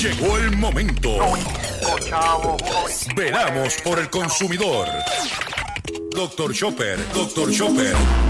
Llegó el momento. Veramos por el consumidor. Doctor Chopper, Doctor Chopper.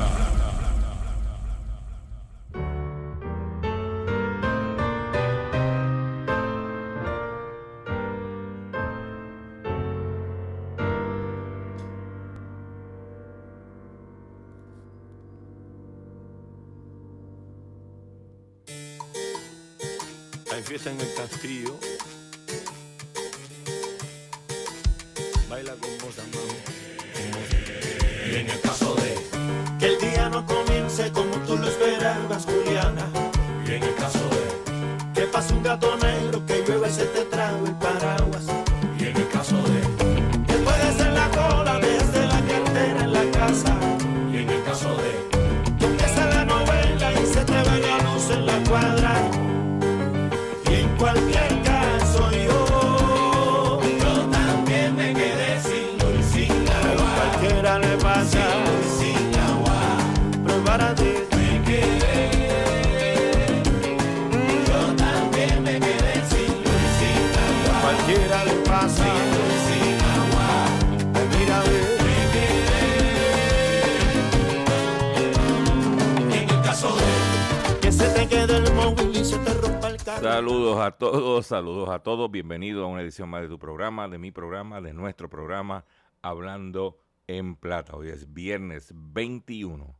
Saludos a todos, saludos a todos. Bienvenidos a una edición más de tu programa, de mi programa, de nuestro programa, Hablando en Plata. Hoy es viernes 21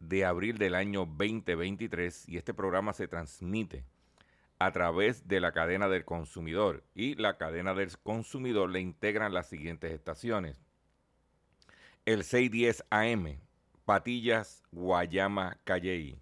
de abril del año 2023 y este programa se transmite a través de la cadena del consumidor y la cadena del consumidor le integran las siguientes estaciones. El 610 AM, Patillas, Guayama, Calley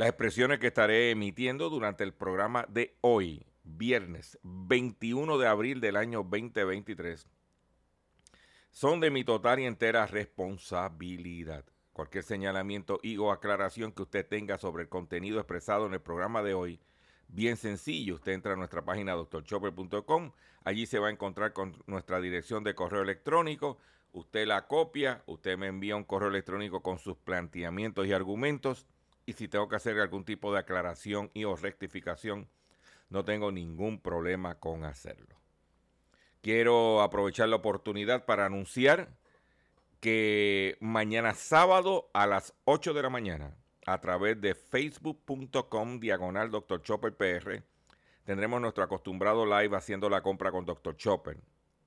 Las expresiones que estaré emitiendo durante el programa de hoy, viernes 21 de abril del año 2023, son de mi total y entera responsabilidad. Cualquier señalamiento y o aclaración que usted tenga sobre el contenido expresado en el programa de hoy, bien sencillo, usted entra a nuestra página drchopper.com, allí se va a encontrar con nuestra dirección de correo electrónico, usted la copia, usted me envía un correo electrónico con sus planteamientos y argumentos, y si tengo que hacer algún tipo de aclaración y o rectificación, no tengo ningún problema con hacerlo. Quiero aprovechar la oportunidad para anunciar que mañana sábado a las 8 de la mañana, a través de facebook.com diagonal Dr. Chopper PR, tendremos nuestro acostumbrado live haciendo la compra con Dr. Chopper.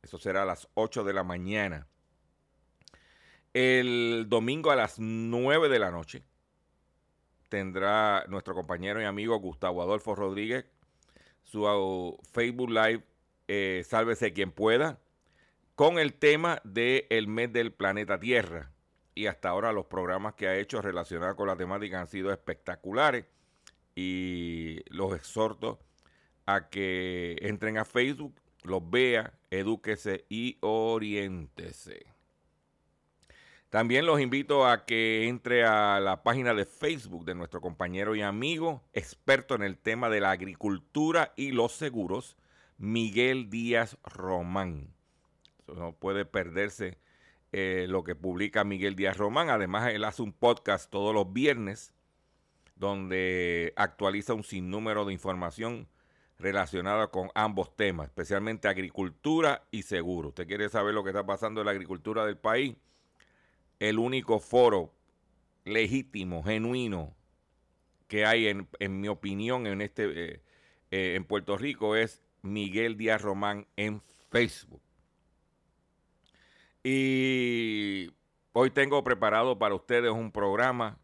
Eso será a las 8 de la mañana. El domingo a las 9 de la noche tendrá nuestro compañero y amigo Gustavo Adolfo Rodríguez su uh, Facebook Live, eh, Sálvese quien pueda, con el tema del mes del planeta Tierra. Y hasta ahora los programas que ha hecho relacionados con la temática han sido espectaculares. Y los exhorto a que entren a Facebook, los vea, edúquese y oriéntese. También los invito a que entre a la página de Facebook de nuestro compañero y amigo, experto en el tema de la agricultura y los seguros, Miguel Díaz Román. No puede perderse eh, lo que publica Miguel Díaz Román. Además, él hace un podcast todos los viernes donde actualiza un sinnúmero de información relacionada con ambos temas, especialmente agricultura y seguro. ¿Usted quiere saber lo que está pasando en la agricultura del país? El único foro legítimo, genuino, que hay, en, mi opinión, en, este, eh, eh, en Puerto Rico es Miguel Díaz Román en Facebook. Y hoy tengo preparado para ustedes un programa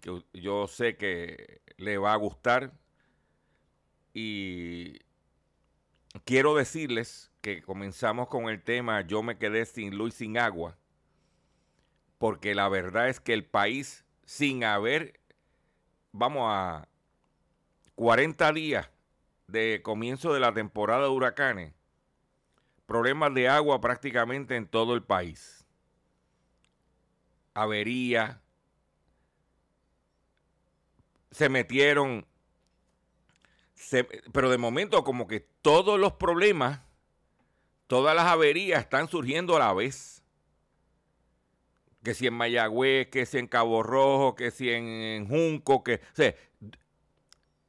que yo sé que le va a gustar. Y quiero decirles que comenzamos con el tema Yo me quedé sin luz sin agua, porque la verdad es que el país, sin haber, vamos a 40 días de comienzo de la temporada de huracanes, problemas de agua prácticamente en todo el país. Avería. Se metieron. pero de momento como que todos los problemas, todas las averías están surgiendo a la vez. Que si en Mayagüez, que si en Cabo Rojo, que si en, Junco, que,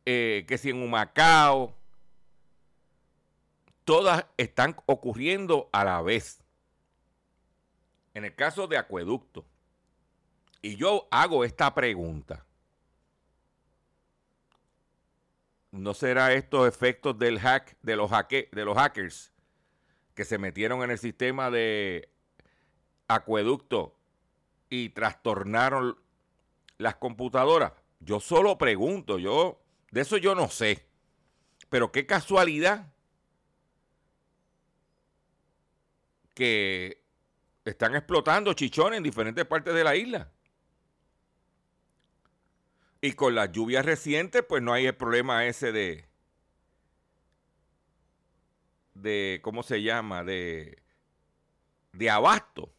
eh, que si en Humacao todas están ocurriendo a la vez. En el caso de acueducto, y yo hago esta pregunta, ¿no será estos efectos del hack, de los, de los hackers que se metieron en el sistema de acueducto y trastornaron las computadoras? Yo solo pregunto, yo de eso yo no sé. Pero qué casualidad que están explotando chichones en diferentes partes de la isla. Y con las lluvias recientes, pues no hay el problema ese de, de ¿cómo se llama? De, de abasto.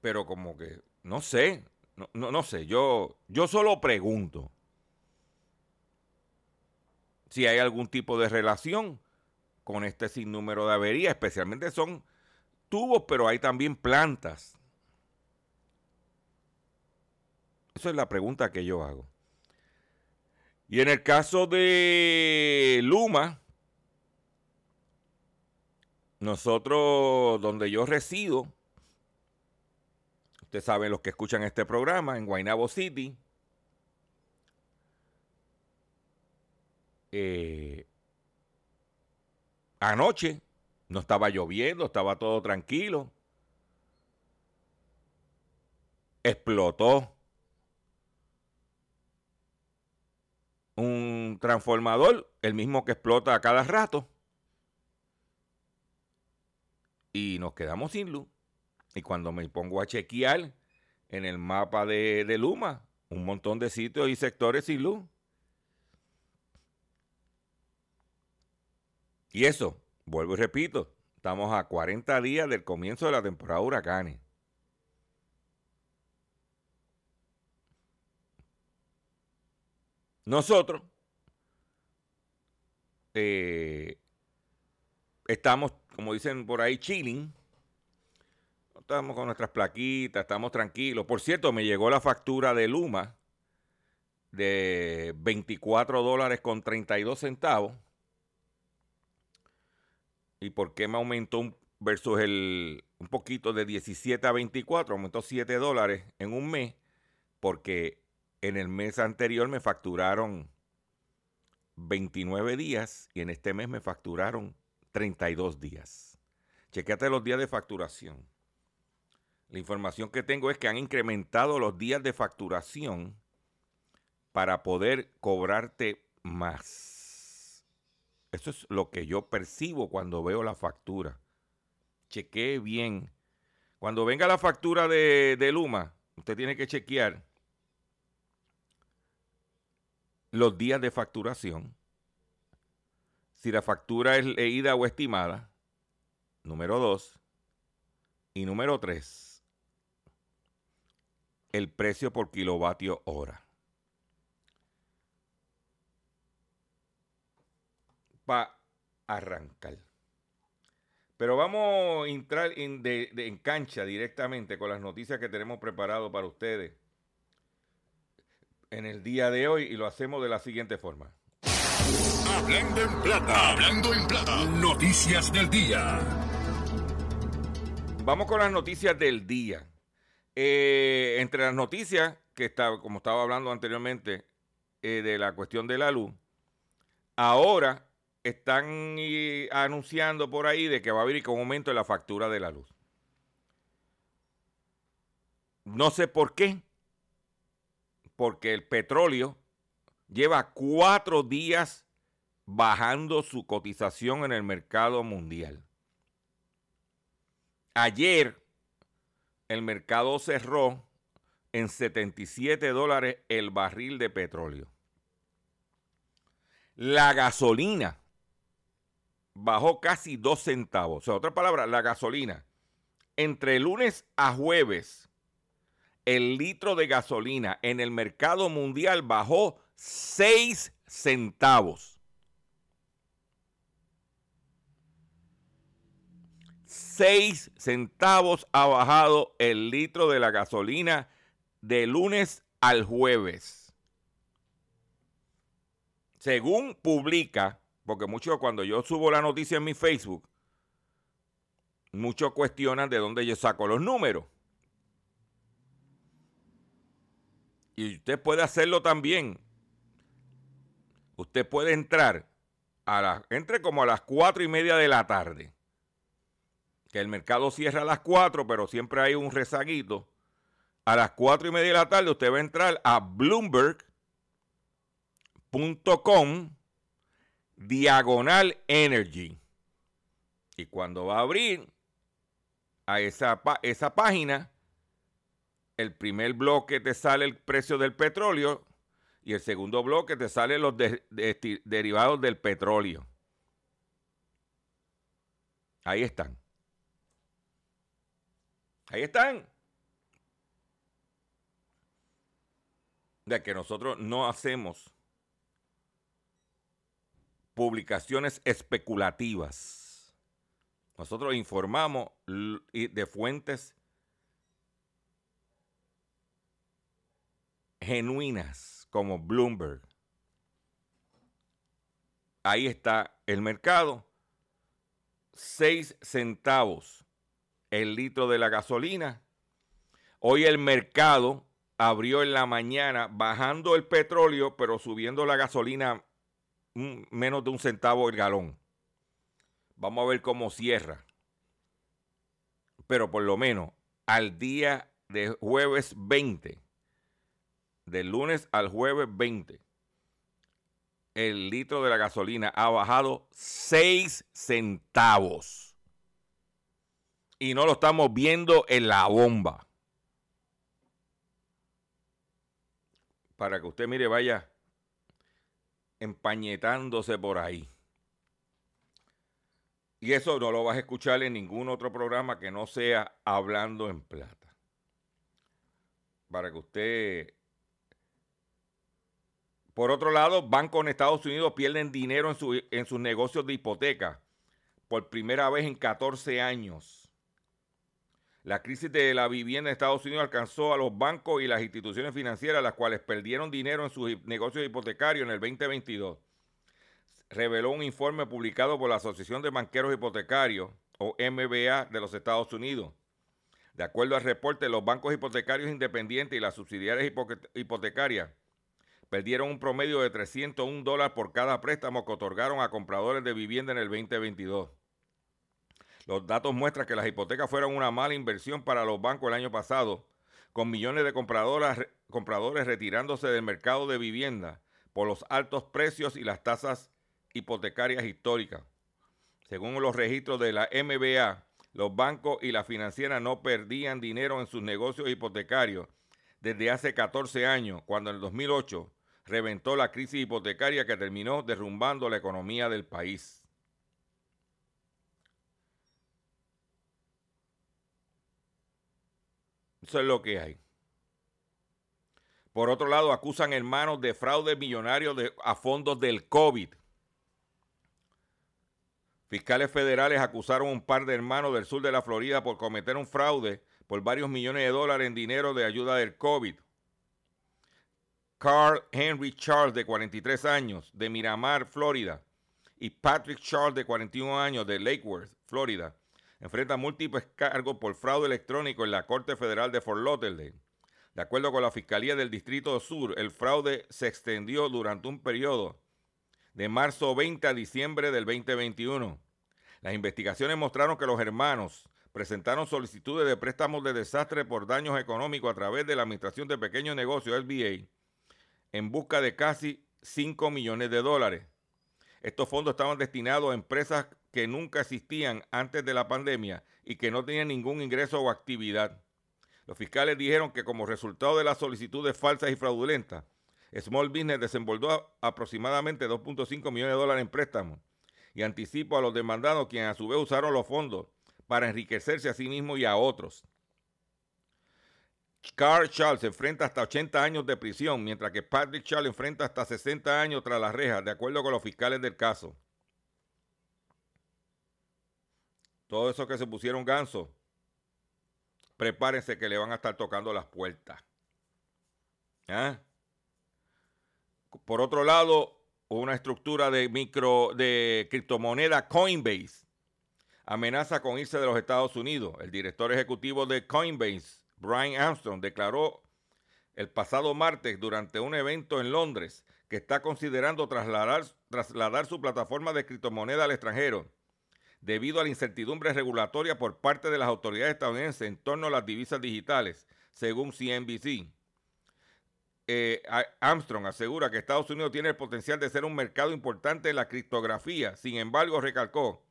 Pero como que, no sé, no, no, no sé, yo, yo solo pregunto si hay algún tipo de relación con este sinnúmero de averías, especialmente son tubos, pero hay también plantas. Esa es la pregunta que yo hago. Y en el caso de Luma, nosotros, donde yo resido, ustedes saben los que escuchan este programa, en Guaynabo City, eh, Anoche no estaba lloviendo, estaba todo tranquilo. Explotó un transformador, el mismo que explota a cada rato. Y nos quedamos sin luz. Y cuando me pongo a chequear en el mapa de, de Luma, un montón de sitios y sectores sin luz. Y eso, vuelvo y repito, estamos a 40 días del comienzo de la temporada de huracanes. Nosotros eh, estamos, como dicen por ahí, chilling. Estamos con nuestras plaquitas, estamos tranquilos. Por cierto, me llegó la factura de Luma de 24 dólares con 32 centavos ¿Y por qué me aumentó un, versus el un poquito de 17 a 24? Aumentó 7 dólares en un mes porque en el mes anterior me facturaron 29 días y en este mes me facturaron 32 días. Chequéate los días de facturación. La información que tengo es que han incrementado los días de facturación para poder cobrarte más. Eso es lo que yo percibo cuando veo la factura. Chequee bien. Cuando venga la factura de, Luma, usted tiene que chequear los días de facturación. Si la factura es leída o estimada. Número dos. Y número tres. El precio por kilovatio hora. arrancar. Pero vamos a entrar en, en cancha directamente con las noticias que tenemos preparado para ustedes. en el día de hoy y lo hacemos de la siguiente forma. Hablando en plata. Hablando en plata. Noticias del día. Vamos con las noticias del día. Eh, entre las noticias que está, como estaba hablando anteriormente, eh, de la cuestión de la luz, ahora están anunciando por ahí de que va a haber un aumento en la factura de la luz. No sé por qué, porque el petróleo lleva cuatro días bajando su cotización en el mercado mundial. Ayer el mercado cerró en 77 dólares el barril de petróleo. La gasolina bajó casi dos centavos. O sea, otra palabra, la gasolina. Entre lunes a jueves, el litro de gasolina en el mercado mundial bajó 6 centavos. 6 centavos ha bajado el litro de la gasolina de lunes al jueves. Según publica, porque muchos cuando yo subo la noticia en mi Facebook, muchos cuestionan de dónde yo saco los números. Y usted puede hacerlo también. Usted puede entrar a la, entre como a las cuatro y media de la tarde. Que el mercado cierra a las cuatro, pero siempre hay un rezaguito. A las cuatro y media de la tarde usted va a entrar a bloomberg.com diagonal energy. Y cuando va a abrir a esa, esa página, el primer bloque te sale el precio del petróleo y el segundo bloque te sale los derivados del petróleo. Ahí están. Ahí están. De que nosotros no hacemos publicaciones especulativas. Nosotros informamos de fuentes genuinas como Bloomberg. Ahí está el mercado. 6 centavos el litro de la gasolina. Hoy el mercado abrió en la mañana bajando el petróleo, pero subiendo la gasolina menos de un centavo el galón. Vamos a ver cómo cierra. Pero por lo menos al día de jueves 20, del lunes al jueves 20, el litro de la gasolina ha bajado 6 centavos. Y no lo estamos viendo en la bomba. Para que usted mire, vaya empañetándose por ahí. Y eso no lo vas a escuchar en ningún otro programa que no sea hablando en plata. Para que usted... Por otro lado, bancos en Estados Unidos pierden dinero en, su, en sus negocios de hipoteca por primera vez en 14 años. La crisis de la vivienda en Estados Unidos alcanzó a los bancos y las instituciones financieras, las cuales perdieron dinero en sus negocios hipotecarios en el 2022. Reveló un informe publicado por la Asociación de Banqueros Hipotecarios, o MBA, de los Estados Unidos. De acuerdo al reporte, los bancos hipotecarios independientes y las subsidiarias hipotecarias perdieron un promedio de 301 dólares por cada préstamo que otorgaron a compradores de vivienda en el 2022. Los datos muestran que las hipotecas fueron una mala inversión para los bancos el año pasado, con millones de compradores retirándose del mercado de vivienda por los altos precios y las tasas hipotecarias históricas. Según los registros de la MBA, los bancos y las financieras no perdían dinero en sus negocios hipotecarios desde hace 14 años, cuando en el 2008 reventó la crisis hipotecaria que terminó derrumbando la economía del país. Eso es lo que hay. Por otro lado, acusan hermanos de fraude millonario a fondos del COVID. Fiscales federales acusaron a un par de hermanos del sur de la Florida por cometer un fraude por varios millones de dólares en dinero de ayuda del COVID. Carl Henry Charles, de 43 años, de Miramar, Florida, y Patrick Charles, de 41 años, de Lake Worth, Florida, enfrentan múltiples cargos por fraude electrónico en la Corte Federal de Fort Lauderdale. De acuerdo con la Fiscalía del Distrito Sur, el fraude se extendió durante un periodo de marzo 20 a diciembre del 2021. Las investigaciones mostraron que los hermanos presentaron solicitudes de préstamos de desastre por daños económicos a través de la Administración de Pequeños Negocios, SBA, en busca de casi 5 millones de dólares. Estos fondos estaban destinados a empresas que nunca existían antes de la pandemia y que no tenían ningún ingreso o actividad. Los fiscales dijeron que como resultado de las solicitudes falsas y fraudulentas, Small Business desenvolvió aproximadamente 2.5 millones de dólares en préstamos y anticipo a los demandados quienes a su vez usaron los fondos para enriquecerse a sí mismos y a otros. Carl Charles enfrenta hasta 80 años de prisión, mientras que Patrick Charles enfrenta hasta 60 años tras las rejas, de acuerdo con los fiscales del caso. Todo eso que se pusieron ganso, prepárense que le van a estar tocando las puertas. ¿Ah? Por otro lado, una estructura de micro de criptomoneda Coinbase amenaza con irse de los Estados Unidos. El director ejecutivo de Coinbase, Brian Armstrong, declaró el pasado martes durante un evento en Londres que está considerando trasladar, trasladar su plataforma de criptomoneda al extranjero debido a la incertidumbre regulatoria por parte de las autoridades estadounidenses en torno a las divisas digitales, según CNBC. Eh, Armstrong asegura que Estados Unidos tiene el potencial de ser un mercado importante en la criptografía. Sin embargo, recalcó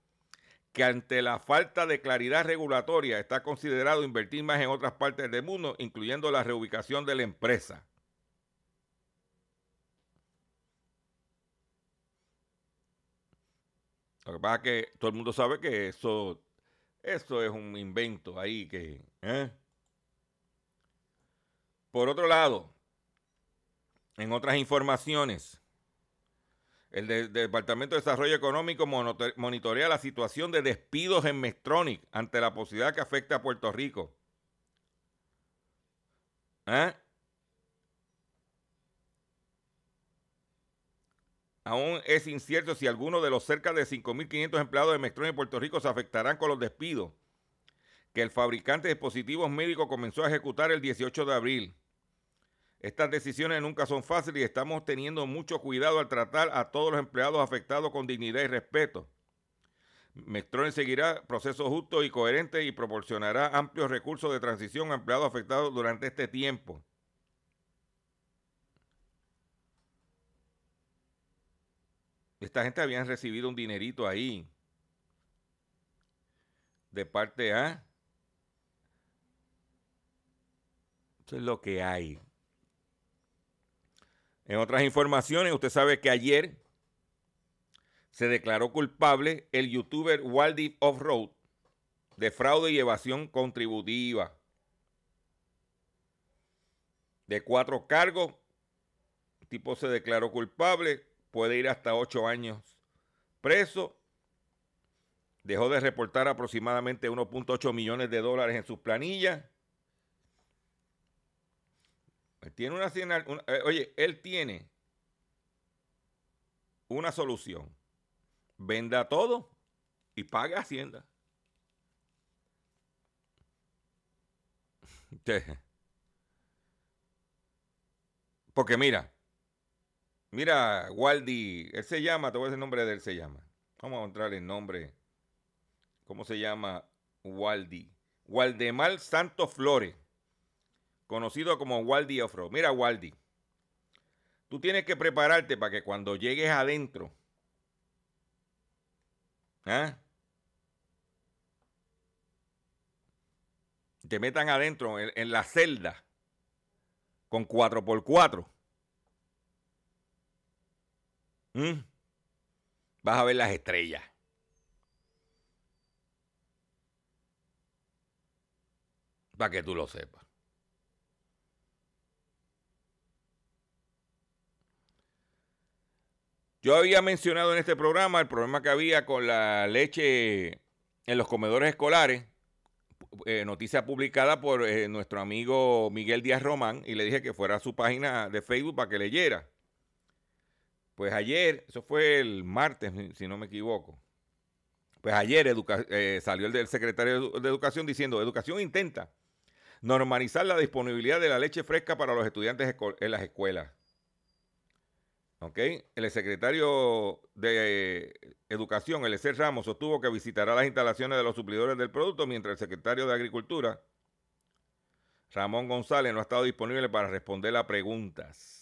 que ante la falta de claridad regulatoria está considerado invertir más en otras partes del mundo, incluyendo la reubicación de la empresa. Lo que pasa es que todo el mundo sabe que eso, eso es un invento ahí que... ¿eh? Por otro lado, en otras informaciones, el, Departamento de Desarrollo Económico monitorea la situación de despidos en Mestronic ante la posibilidad que afecte a Puerto Rico. ¿Eh? Aún es incierto si alguno de los cerca de 5.500 empleados de Mestronic en Puerto Rico se afectarán con los despidos que el fabricante de dispositivos médicos comenzó a ejecutar el 18 de abril. Estas decisiones nunca son fáciles y estamos teniendo mucho cuidado al tratar a todos los empleados afectados con dignidad y respeto. Mestronic seguirá procesos justos y coherentes y proporcionará amplios recursos de transición a empleados afectados durante este tiempo. Esta gente habían recibido un dinerito ahí de parte A. Eso es lo que hay. En otras informaciones, usted sabe que ayer se declaró culpable el youtuber Waldi Offroad de fraude y evasión contributiva. De cuatro cargos, el tipo se declaró culpable, puede ir hasta ocho años preso. Dejó de reportar aproximadamente 1.8 millones de dólares en sus planillas tiene una, eh, oye, él tiene una solución. Venda todo y pague Hacienda. Porque mira, mira, Waldi, él se llama, te voy a decir el nombre de él, se llama. Vamos a encontrar el nombre. ¿Cómo se llama Waldi? Waldemar Santos Flores conocido como Waldi Offroad. Mira, Waldi, tú tienes que prepararte para que cuando llegues adentro, ¿ah? te metan adentro en, la celda con 4x4. ¿Mm? Vas a ver las estrellas. Para que tú lo sepas. Yo había mencionado en este programa el problema que había con la leche en los comedores escolares eh, noticia publicada por eh, nuestro amigo Miguel Díaz Román y le dije que fuera a su página de Facebook para que leyera. Pues ayer, eso fue el martes, si no me equivoco. Pues ayer eh, salió el del secretario de Educación diciendo, Educación intenta normalizar la disponibilidad de la leche fresca para los estudiantes en las escuelas. ¿Ok? El secretario de Educación, el ECER Ramos, sostuvo que visitará las instalaciones de los suplidores del producto, mientras el secretario de Agricultura, Ramón González, no ha estado disponible para responder a preguntas.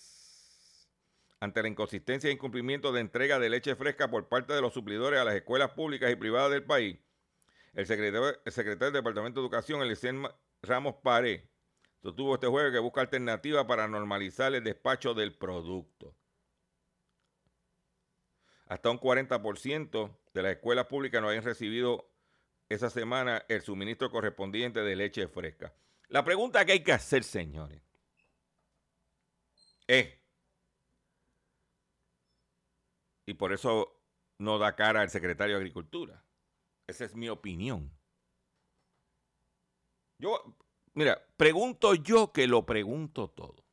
Ante la inconsistencia e incumplimiento de entrega de leche fresca por parte de los suplidores a las escuelas públicas y privadas del país, el secretario, del Departamento de Educación, el Ramos Paré, sostuvo este jueves que busca alternativas para normalizar el despacho del producto. Hasta un 40% de las escuelas públicas no habían recibido esa semana el suministro correspondiente de leche fresca. La pregunta que hay que hacer, señores, es, y por eso no da cara al secretario de Agricultura, esa es mi opinión. Yo, mira, pregunto yo que lo pregunto todo.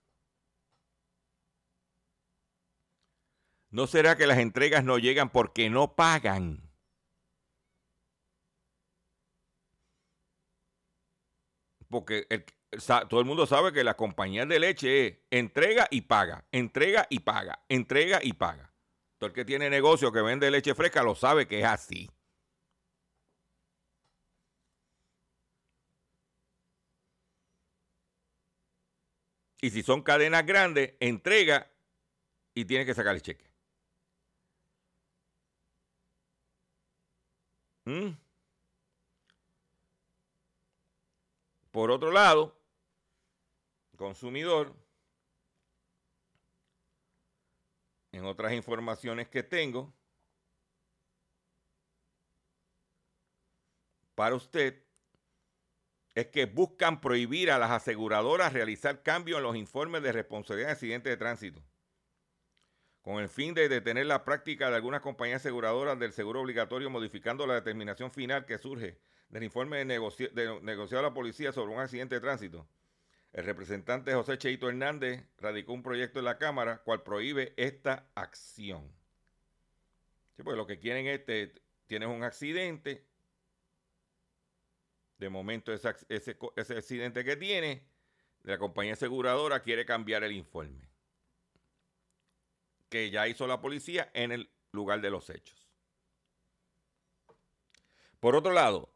¿No será que las entregas no llegan porque no pagan? Porque todo el mundo sabe que la compañía de leche es entrega y paga, entrega y paga, entrega y paga. El que tiene negocio que vende leche fresca lo sabe que es así. Y si son cadenas grandes, entrega y tiene que sacar el cheque. ¿Mm? Por otro lado, consumidor, en otras informaciones que tengo, para usted, es que buscan prohibir a las aseguradoras realizar cambios en los informes de responsabilidad de accidentes de tránsito con el fin de detener la práctica de algunas compañías aseguradoras del seguro obligatorio, modificando la determinación final que surge del informe de, negociado de la policía sobre un accidente de tránsito. El representante José Cheito Hernández radicó un proyecto en la Cámara cual prohíbe esta acción. Sí, pues lo que quieren es, que tienes un accidente, de momento ese, accidente que tiene, la compañía aseguradora quiere cambiar el informe que ya hizo la policía en el lugar de los hechos. Por otro lado,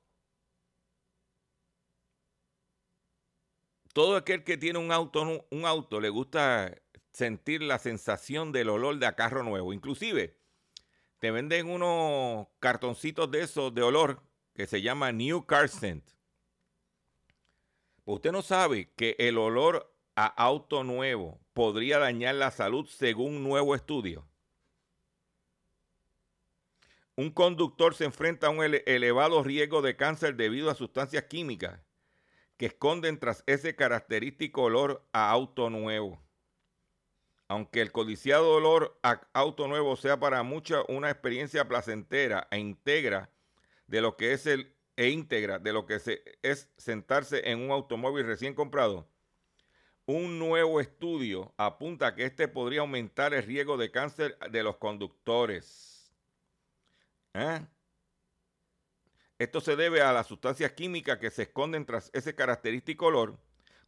todo aquel que tiene un auto, un auto le gusta sentir la sensación del olor de a carro nuevo. Inclusive, te venden unos cartoncitos de esos de olor que se llama New Car Scent. Pues usted no sabe que el olor a auto nuevo podría dañar la salud según un nuevo estudio. Un conductor se enfrenta a un elevado riesgo de cáncer debido a sustancias químicas que esconden tras ese característico olor a auto nuevo. Aunque el codiciado olor a auto nuevo sea para muchos una experiencia placentera e integra de lo que es el e íntegra de lo que es sentarse en un automóvil recién comprado, un nuevo estudio apunta que este podría aumentar el riesgo de cáncer de los conductores. ¿Eh? Esto se debe a las sustancias químicas que se esconden tras ese característico olor,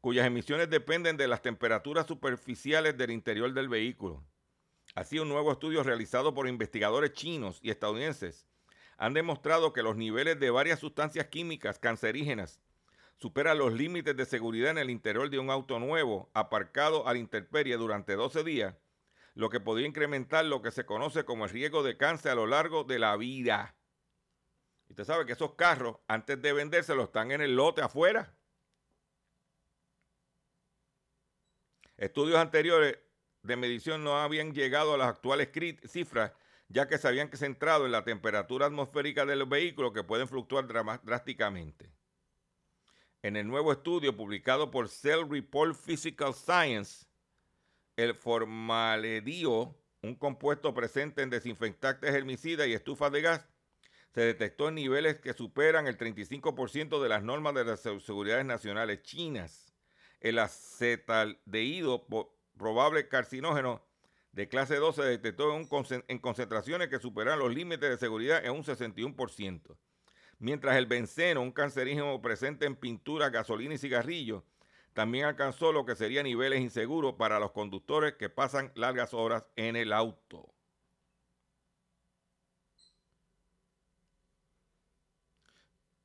cuyas emisiones dependen de las temperaturas superficiales del interior del vehículo. Así, un nuevo estudio realizado por investigadores chinos y estadounidenses han demostrado que los niveles de varias sustancias químicas cancerígenas supera los límites de seguridad en el interior de un auto nuevo aparcado a la intemperie durante 12 días, lo que podría incrementar lo que se conoce como el riesgo de cáncer a lo largo de la vida. Y usted sabe que esos carros, antes de vendérselos, están en el lote afuera. Estudios anteriores de medición no habían llegado a las actuales cifras, ya que se habían centrado en la temperatura atmosférica del vehículo que pueden fluctuar drásticamente en el nuevo estudio publicado por Cell Report Physical Science, el formaledio, un compuesto presente en desinfectantes herbicidas y estufas de gas, se detectó en niveles que superan el 35% de las normas de las seguridades nacionales chinas. El acetaldehído probable carcinógeno de clase 2 se detectó en, en concentraciones que superan los límites de seguridad en un 61%. Mientras el benceno, un cancerígeno presente en pintura, gasolina y cigarrillos, también alcanzó lo que serían niveles inseguros para los conductores que pasan largas horas en el auto.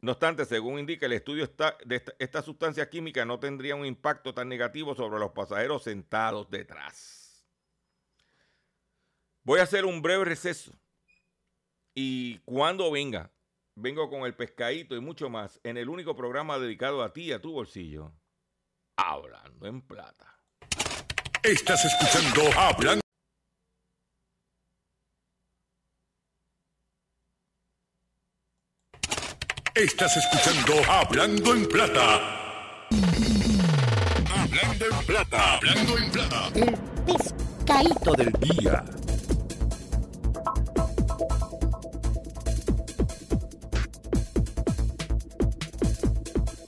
No obstante, según indica el estudio, de esta, esta sustancia química no tendría un impacto tan negativo sobre los pasajeros sentados detrás. Voy a hacer un breve receso y cuando venga, vengo con el pescadito y mucho más en el único programa dedicado a ti y a tu bolsillo, Hablando en Plata. Estás escuchando Hablando. Estás escuchando Hablando en Plata. Hablando en Plata. Hablando en Plata. El pescadito del día.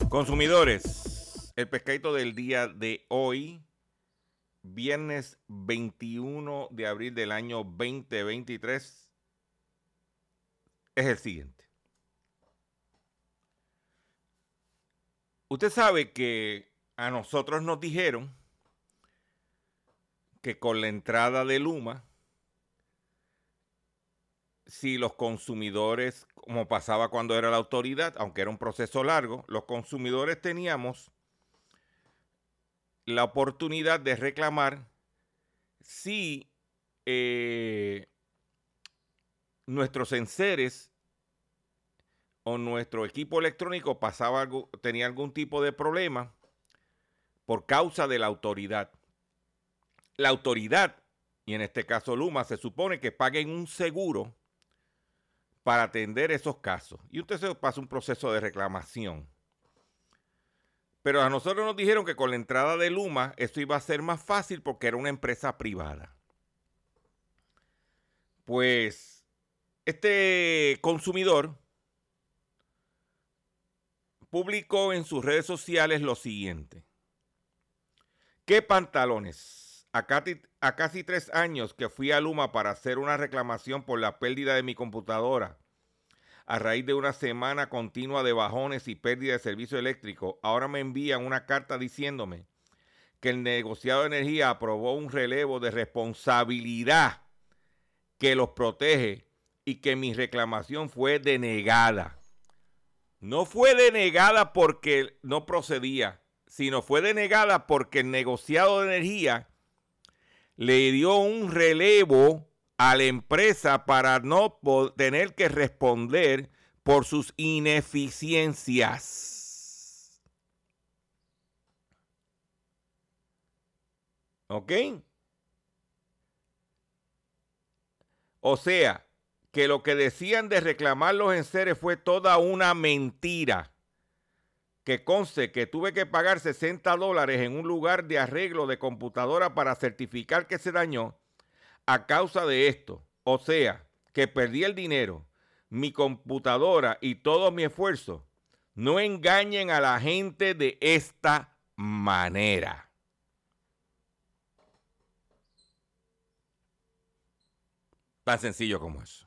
Consumidores, el pescadito del día de hoy, viernes 21 de abril del año 2023, es el siguiente. Usted sabe que a nosotros nos dijeron que con la entrada de Luma, si los consumidores, como pasaba cuando era la autoridad, aunque era un proceso largo, los consumidores teníamos la oportunidad de reclamar si eh, nuestros enseres o nuestro equipo electrónico pasaba algo, tenía algún tipo de problema por causa de la autoridad. La autoridad, y en este caso Luma, se supone que paguen un seguro para atender esos casos. Y usted se pasa un proceso de reclamación. Pero a nosotros nos dijeron que con la entrada de Luma esto iba a ser más fácil porque era una empresa privada. Pues este consumidor publicó en sus redes sociales lo siguiente. ¿Qué pantalones? A casi, tres años que fui a Luma para hacer una reclamación por la pérdida de mi computadora, a raíz de una semana continua de bajones y pérdida de servicio eléctrico, ahora me envían una carta diciéndome que el negociado de energía aprobó un relevo de responsabilidad que los protege y que mi reclamación fue denegada. No fue denegada porque no procedía, sino fue denegada porque el negociado de energía le dio un relevo a la empresa para no tener que responder por sus ineficiencias. ¿Ok? O sea, que lo que decían de reclamar los enseres fue toda una mentira. Que conste que tuve que pagar 60 dólares en un lugar de arreglo de computadora para certificar que se dañó a causa de esto. O sea, que perdí el dinero, mi computadora y todo mi esfuerzo. No engañen a la gente de esta manera. Tan sencillo como eso.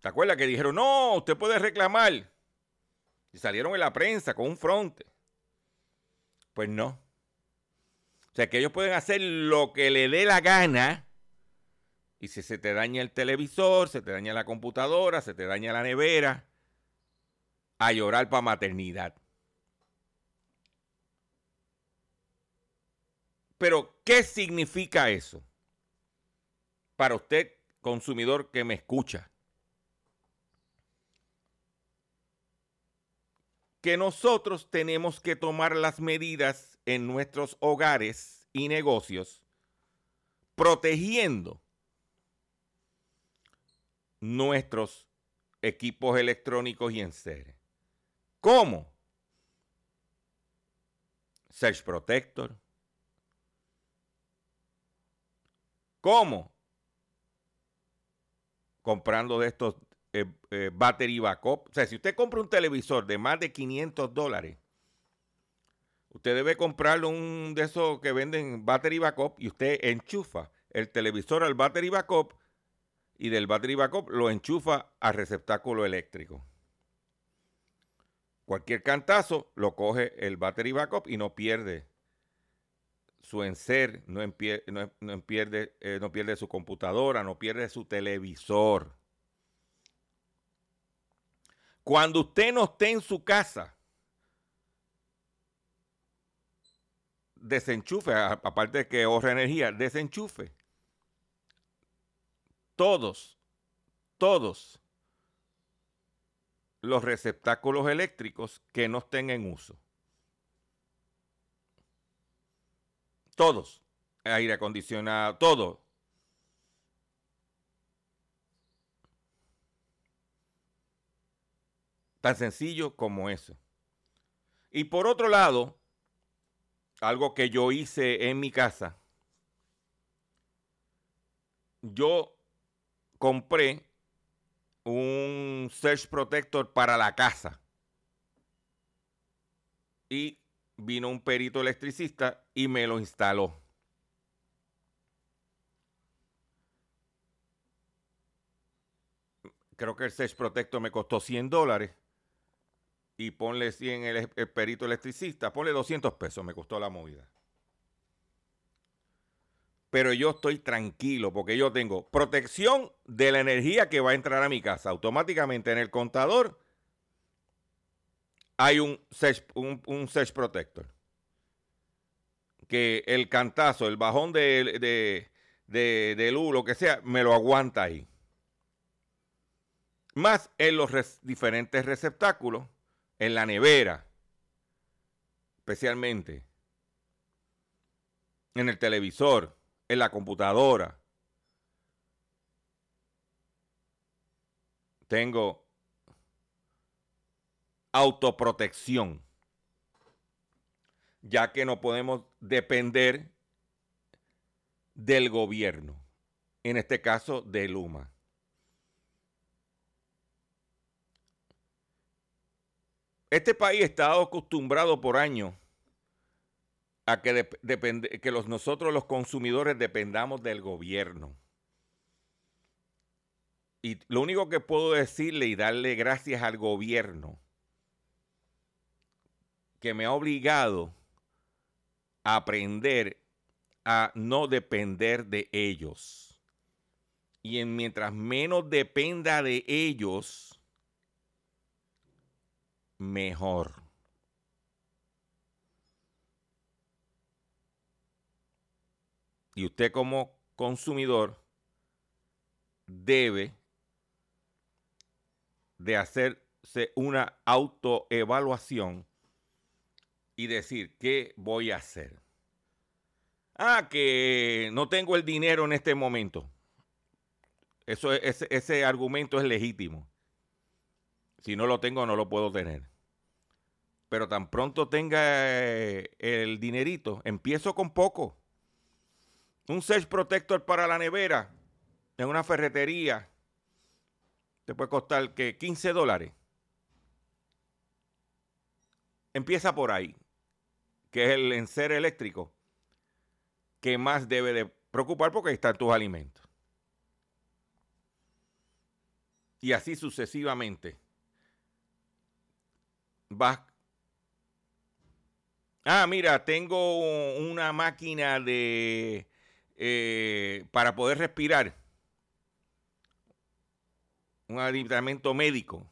¿Te acuerdas que dijeron, no, usted puede reclamar? Y salieron en la prensa con un fronte. Pues no. O sea, que ellos pueden hacer lo que le dé la gana. Y si se te daña el televisor, se te daña la computadora, se te daña la nevera, a llorar para maternidad. Pero, ¿qué significa eso? Para usted, consumidor que me escucha. Que nosotros tenemos que tomar las medidas en nuestros hogares y negocios protegiendo nuestros equipos electrónicos y en serie. ¿Cómo? Search Protector. ¿Cómo? comprando de estos eh, eh, battery backup. O sea, si usted compra un televisor de más de 500 dólares, usted debe comprarle un de esos que venden battery backup y usted enchufa el televisor al battery backup y del battery backup lo enchufa al receptáculo eléctrico. Cualquier cantazo lo coge el battery backup y no pierde su enser, no, no, pierde, eh, no pierde su computadora, no pierde su televisor. Cuando usted no esté en su casa, desenchufe, aparte de que ahorra energía, desenchufe. Todos, todos los receptáculos eléctricos que no estén en uso. Todos. Aire acondicionado, todo. Tan sencillo como eso. Y por otro lado, algo que yo hice en mi casa, yo compré un Search Protector para la casa. Y vino un perito electricista y me lo instaló. Creo que el Search Protector me costó 100 dólares. Y ponle 100 el, el perito electricista, ponle 200 pesos, me costó la movida pero yo estoy tranquilo porque yo tengo protección de la energía que va a entrar a mi casa. Automáticamente en el contador hay un search, un, protector. Que el cantazo, el bajón de, de, luz, lo que sea, me lo aguanta ahí. Más en los diferentes receptáculos, en la nevera, especialmente, en el televisor, en la computadora. Tengo autoprotección, ya que no podemos depender del gobierno, en este caso de Luma. Este país está acostumbrado por años a que, que los, nosotros los consumidores dependamos del gobierno. Y lo único que puedo decirle y darle gracias al gobierno que me ha obligado a aprender a no depender de ellos. Y en, mientras menos dependa de ellos, mejor. Y usted como consumidor debe de hacerse una autoevaluación y decir, ¿qué voy a hacer? Ah, que no tengo el dinero en este momento. Eso, ese, ese argumento es legítimo. Si no lo tengo, no lo puedo tener. Pero tan pronto tenga eh, el dinerito, empiezo con poco. Un Search Protector para la nevera en una ferretería te puede costar que 15 dólares. Empieza por ahí, que es el encer eléctrico que más debe de preocupar porque están tus alimentos. Y así sucesivamente. Vas. Ah, mira, tengo una máquina de eh, para poder respirar. Un aditamento médico.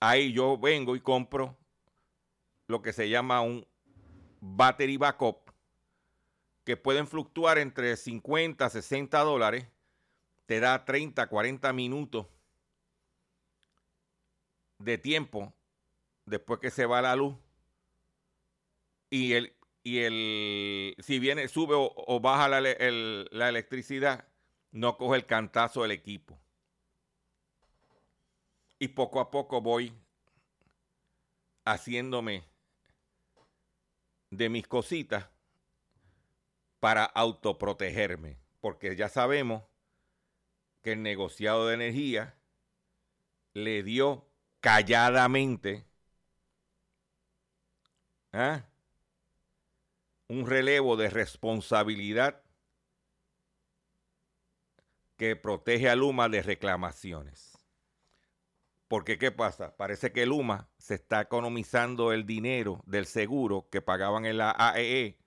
Ahí yo vengo y compro lo que se llama un battery backup, que pueden fluctuar entre 50 a 60 dólares. Te da 30, 40 minutos de tiempo después que se va la luz y el, y el si viene, sube o, baja la, la electricidad, no coge el cantazo del equipo. Y poco a poco voy haciéndome de mis cositas para autoprotegerme, porque ya sabemos que el negociado de energía le dio calladamente ¿Ah? un relevo de responsabilidad que protege a Luma de reclamaciones. Porque ¿qué pasa? Parece que Luma se está economizando el dinero del seguro que pagaban en la AEE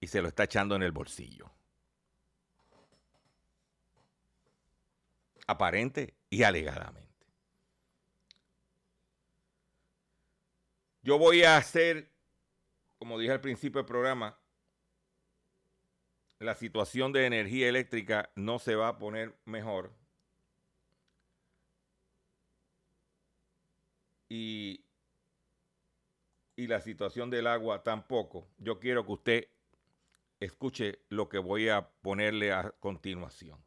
y se lo está echando en el bolsillo. Aparente y alegadamente. Yo voy a hacer, como dije al principio del programa, la situación de energía eléctrica no se va a poner mejor. Y, y la situación del agua tampoco. Yo quiero que usted escuche lo que voy a ponerle a continuación.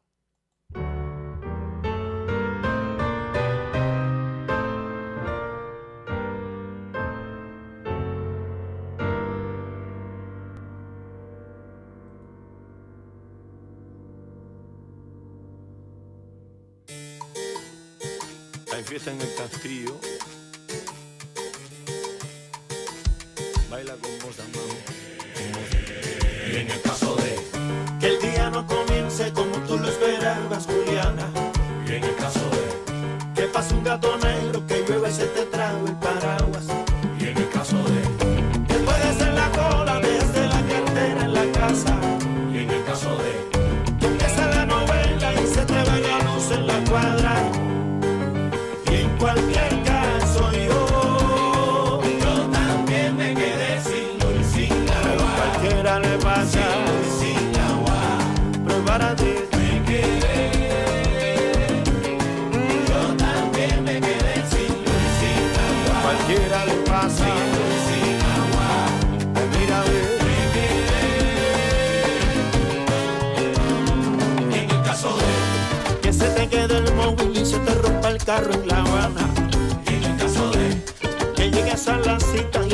Hay fiesta en el castillo. Baila con vos, amado. Y en el caso de que el día no comience como tú lo esperabas, Juliana. Y en el caso de que pase un gato negro que llueva y se te trague Carro en La Habana. En el caso de que llegues a la cita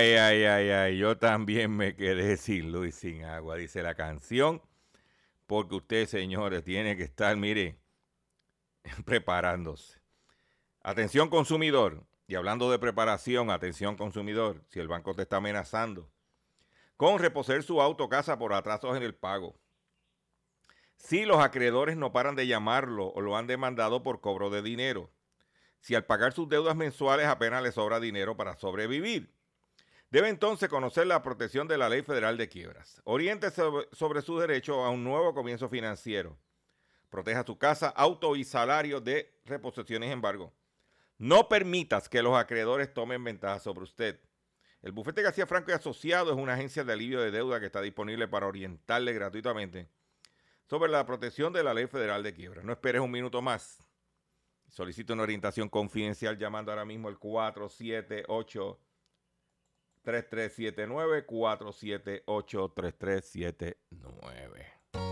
ay, ay, ay, ay. Yo también me quedé sin luz y sin agua, dice la canción. Porque usted, señores, tiene que estar, mire, preparándose. Atención consumidor. Y hablando de preparación, atención consumidor, si el banco te está amenazando con reposer su auto casa por atrasos en el pago. Si los acreedores no paran de llamarlo o lo han demandado por cobro de dinero. Si al pagar sus deudas mensuales apenas le sobra dinero para sobrevivir. Debe entonces conocer la protección de la Ley Federal de Quiebras. Oriéntese sobre su derecho a un nuevo comienzo financiero. Proteja su casa, auto y salario de reposiciones embargo. No permitas que los acreedores tomen ventaja sobre usted. El bufete García Franco y Asociado es una agencia de alivio de deuda que está disponible para orientarle gratuitamente sobre la protección de la ley federal de quiebra. No esperes un minuto más. Solicito una orientación confidencial llamando ahora mismo al 478 3379 478 3379.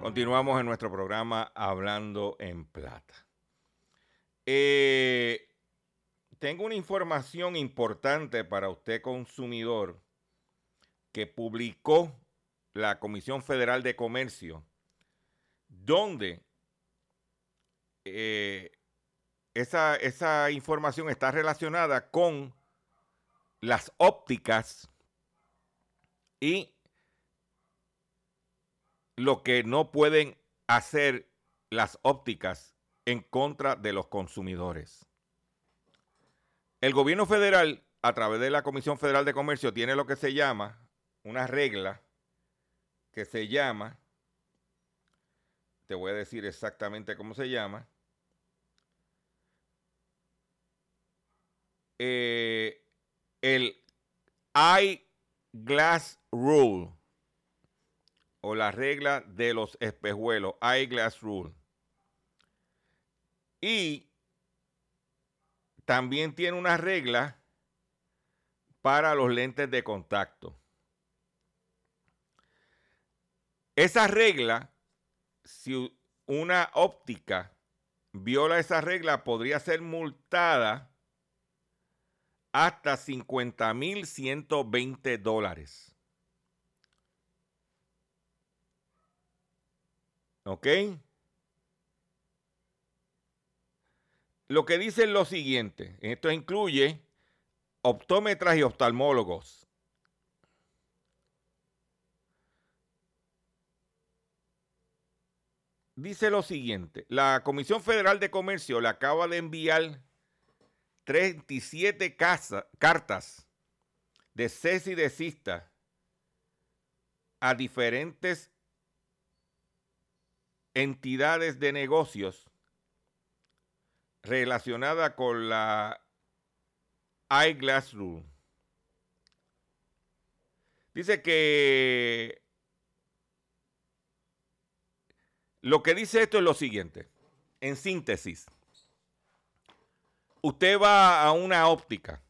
Continuamos en nuestro programa Hablando en Plata. Eh, tengo una información importante para usted consumidor que publicó la Comisión Federal de Comercio, donde eh, esa, esa información está relacionada con las ópticas y lo que no pueden hacer las ópticas en contra de los consumidores. El gobierno federal, a través de la Comisión Federal de Comercio, tiene lo que se llama una regla que se llama, te voy a decir exactamente cómo se llama, eh, el Eyeglass Rule o la regla de los espejuelos, Eyeglass Rule. Y también tiene una regla para los lentes de contacto. Esa regla, si una óptica viola esa regla, podría ser multada hasta 50.120 dólares. ¿Ok? Lo que dice es lo siguiente. Esto incluye optómetras y oftalmólogos. Dice lo siguiente. La Comisión Federal de Comercio le acaba de enviar 37 cartas de cese y desista a diferentes entidades de negocios relacionadas con la Eyeglass Rule. Dice que lo que dice esto es lo siguiente, en síntesis. Usted va a una óptica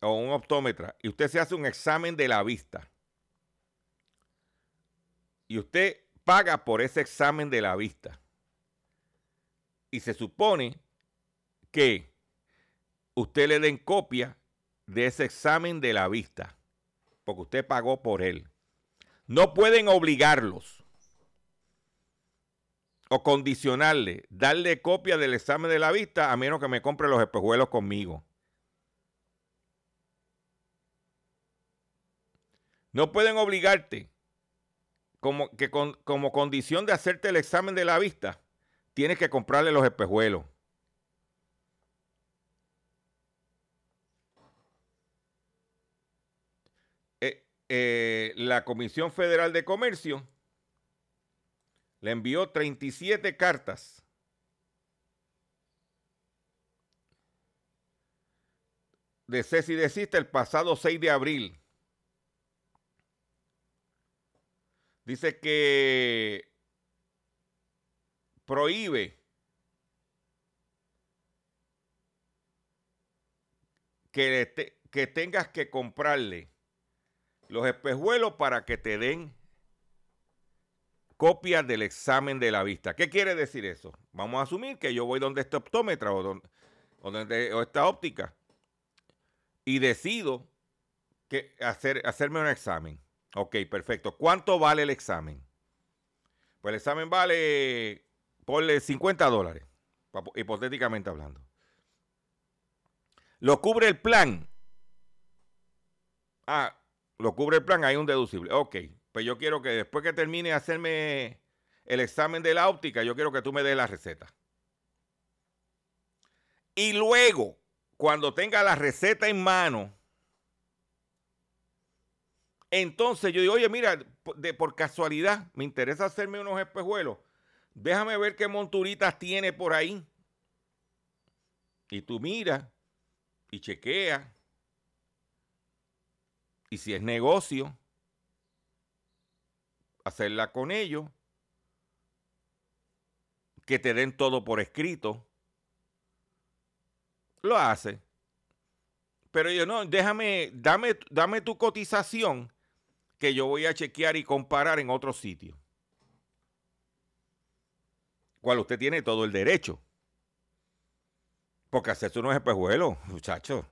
o un optómetra y usted se hace un examen de la vista. Y usted paga por ese examen de la vista. Y se supone que usted le den copia de ese examen de la vista, porque usted pagó por él. No pueden obligarlos o condicionarle, darle copia del examen de la vista a menos que me compre los espejuelos conmigo. No pueden obligarte como, que como condición de hacerte el examen de la vista, tienes que comprarle los espejuelos. Eh, eh, la Comisión Federal de Comercio le envió 37 cartas de cese y desiste el pasado 6 de abril Dice que prohíbe que, te- que tengas que comprarle los espejuelos para que te den copias del examen de la vista. ¿Qué quiere decir eso? Vamos a asumir que yo voy donde este optómetra o, donde, esta óptica y decido que hacer, hacerme un examen. Ok, perfecto. ¿Cuánto vale el examen? Pues el examen vale, ponle 50 dólares, hipotéticamente hablando. ¿Lo cubre el plan? Ah, lo cubre el plan, hay un deducible. Ok, pues yo quiero que después que termine de hacerme el examen de la óptica, yo quiero que tú me des la receta. Y luego, cuando tenga la receta en mano, entonces yo digo, oye, mira, de, por casualidad, me interesa hacerme unos espejuelos. Déjame ver qué monturitas tiene por ahí. Y tú miras y chequeas. Y si es negocio, hacerla con ellos. Que te den todo por escrito. Lo hace. Pero yo no, déjame, dame, dame tu cotización que yo voy a chequear y comparar en otro sitio. Cual usted tiene todo el derecho. Porque hacerse unos espejuelos, muchachos.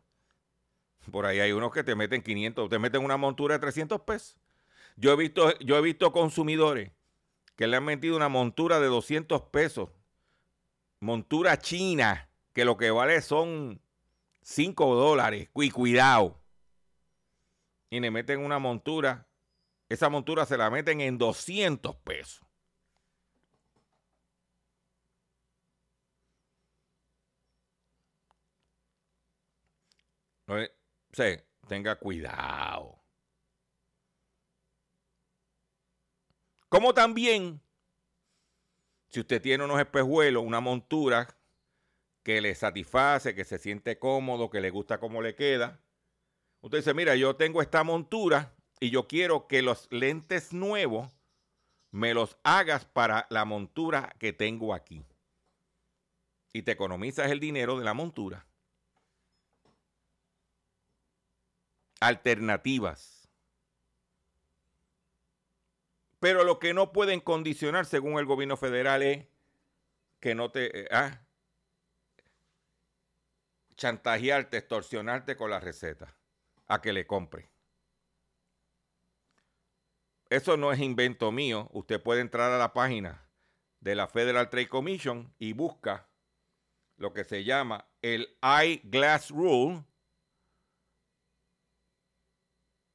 Por ahí hay unos que te meten 500, te meten una montura de 300 pesos. Yo he visto, yo he visto consumidores que le han metido una montura de 200 pesos. Montura china, que lo que vale son 5 dólares. Y cuidado. Y le meten una montura. Esa montura se la meten en 200 pesos. No es- sí, tenga cuidado. Como también, si usted tiene unos espejuelos, una montura que le satisface, que se siente cómodo, que le gusta cómo le queda, usted dice, mira, yo tengo esta montura y yo quiero que los lentes nuevos me los hagas para la montura que tengo aquí. Y te economizas el dinero de la montura. Alternativas. Pero lo que no pueden condicionar, según el gobierno federal, es que no te... eh, ah, chantajearte, extorsionarte con la receta a que le compre. Eso no es invento mío. Usted puede entrar a la página de la Federal Trade Commission y busca lo que se llama el Eyeglass Rule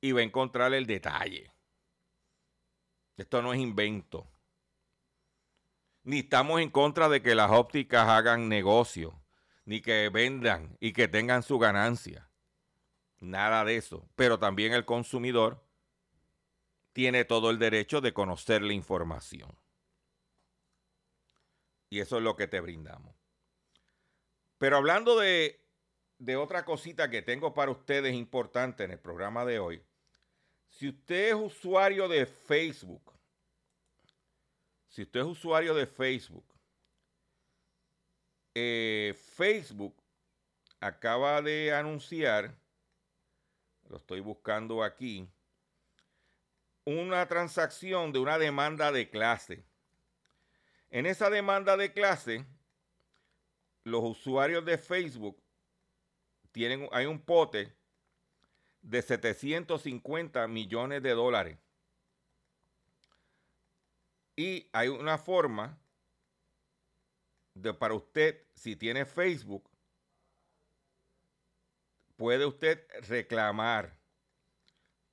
y va a encontrar el detalle. Esto no es invento. Ni estamos en contra de que las ópticas hagan negocio, ni que vendan y que tengan su ganancia. Nada de eso. Pero también el consumidor tiene todo el derecho de conocer la información. Y eso es lo que te brindamos. Pero hablando de, de otra cosita que tengo para ustedes importante en el programa de hoy, si usted es usuario de Facebook, si usted es usuario de Facebook, eh, Facebook acaba de anunciar, lo estoy buscando aquí, una transacción de una demanda de clase. En esa demanda de clase, los usuarios de Facebook tienen, hay un pote de 750 millones de dólares. Y hay una forma de para usted, si tiene Facebook, puede usted reclamar.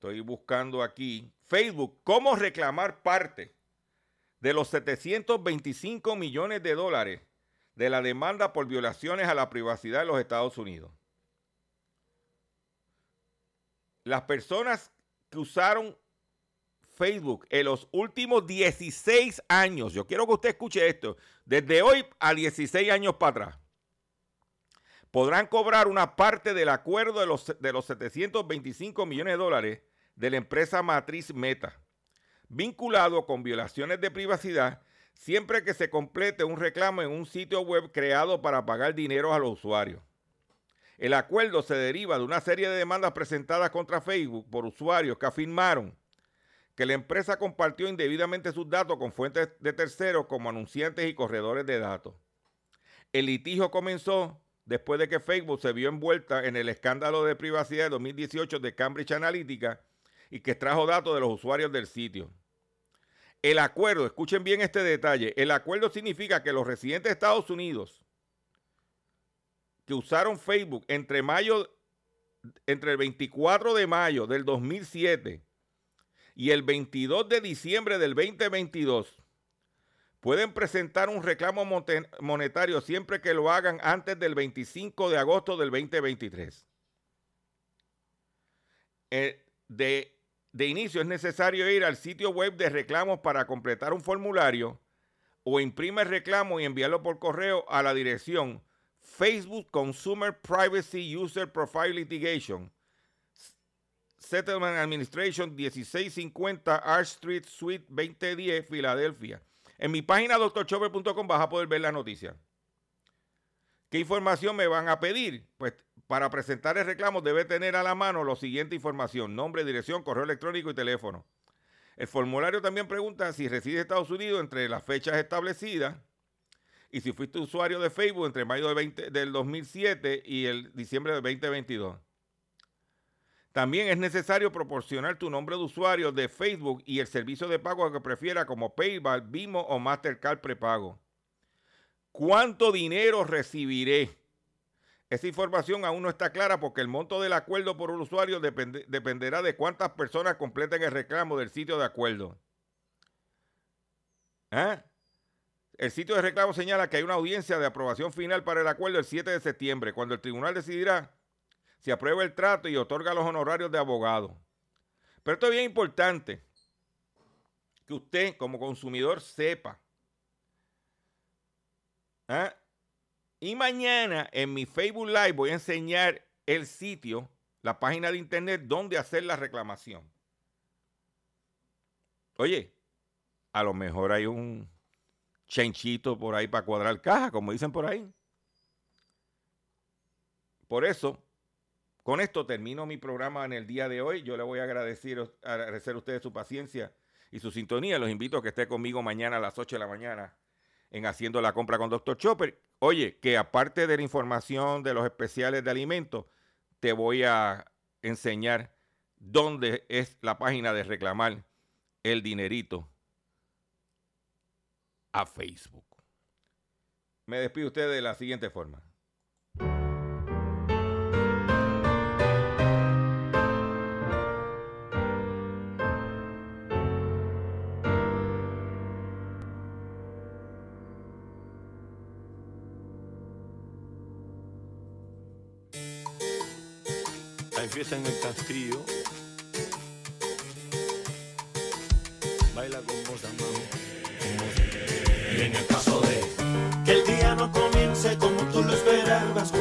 Estoy buscando aquí Facebook, cómo reclamar parte de los 725 millones de dólares de la demanda por violaciones a la privacidad de los Estados Unidos. Las personas que usaron Facebook en los últimos 16 años, yo quiero que usted escuche esto, desde hoy a 16 años para atrás, podrán cobrar una parte del acuerdo de los, de los 725 millones de dólares de la empresa matriz Meta vinculado con violaciones de privacidad siempre que se complete un reclamo en un sitio web creado para pagar dinero a los usuarios. El acuerdo se deriva de una serie de demandas presentadas contra Facebook por usuarios que afirmaron que la empresa compartió indebidamente sus datos con fuentes de terceros como anunciantes y corredores de datos. El litigio comenzó después de que Facebook se vio envuelta en el escándalo de privacidad de 2018 de Cambridge Analytica y que extrajo datos de los usuarios del sitio. El acuerdo, escuchen bien este detalle, el acuerdo significa que los residentes de Estados Unidos que usaron Facebook entre mayo, entre el 24 de mayo del 2007 y el 22 de diciembre del 2022, pueden presentar un reclamo monetario siempre que lo hagan antes del 25 de agosto del 2023. Eh, de de inicio es necesario ir al sitio web de reclamos para completar un formulario o imprime el reclamo y enviarlo por correo a la dirección Facebook Consumer Privacy User Profile Litigation, Settlement Administration 1650 Art Street Suite 2010, Filadelfia. En mi página doctorchopper.com vas a poder ver la noticia. ¿Qué información me van a pedir? Pues para presentar el reclamo debe tener a la mano la siguiente información, nombre, dirección, correo electrónico y teléfono. El formulario también pregunta si reside en Estados Unidos entre las fechas establecidas y si fuiste usuario de Facebook entre mayo del 2007 y el diciembre del 2022. También es necesario proporcionar tu nombre de usuario de Facebook y el servicio de pago que prefiera como PayPal, Vimo o Mastercard prepago. ¿Cuánto dinero recibiré? Esa información aún no está clara porque el monto del acuerdo por un usuario dependerá de cuántas personas completen el reclamo del sitio de acuerdo. ¿Ah? El sitio de reclamo señala que hay una audiencia de aprobación final para el acuerdo el 7 de septiembre, cuando el tribunal decidirá si aprueba el trato y otorga los honorarios de abogado. Pero esto es bien importante que usted como consumidor sepa. ¿Ah? Y mañana en mi Facebook Live voy a enseñar el sitio, la página de internet donde hacer la reclamación. Oye, a lo mejor hay un chanchito por ahí para cuadrar caja, como dicen por ahí. Por eso, con esto termino mi programa en el día de hoy. Yo le voy a agradecer, agradecer a ustedes su paciencia y su sintonía. Los invito a que esté conmigo mañana a las 8 de la mañana en Haciendo la Compra con Dr. Chopper. Oye, que aparte de la información de los especiales de alimentos, te voy a enseñar dónde es la página de reclamar el dinerito a Facebook. Me despido usted de la siguiente forma. Fiesta en el castillo. Baila con vos, Y en el caso de que el día no comience como tú lo esperabas,